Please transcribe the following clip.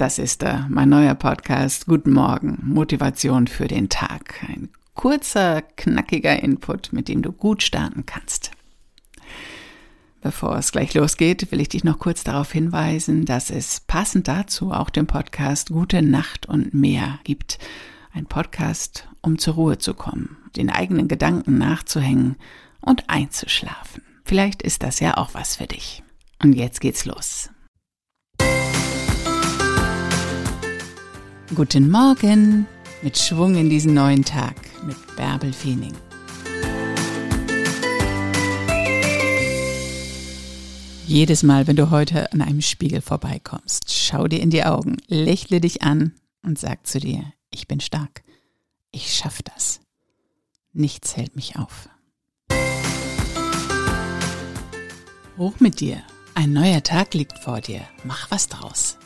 Das ist er, mein neuer Podcast. Guten Morgen, Motivation für den Tag. Ein kurzer, knackiger Input, mit dem du gut starten kannst. Bevor es gleich losgeht, will ich dich noch kurz darauf hinweisen, dass es passend dazu auch den Podcast Gute Nacht und mehr gibt. Ein Podcast, um zur Ruhe zu kommen, den eigenen Gedanken nachzuhängen und einzuschlafen. Vielleicht ist das ja auch was für dich. Und jetzt geht's los. Guten Morgen mit Schwung in diesen neuen Tag mit Bärbel Feening. Jedes Mal, wenn du heute an einem Spiegel vorbeikommst, schau dir in die Augen, lächle dich an und sag zu dir, ich bin stark, ich schaff das. Nichts hält mich auf. Hoch mit dir, ein neuer Tag liegt vor dir, mach was draus.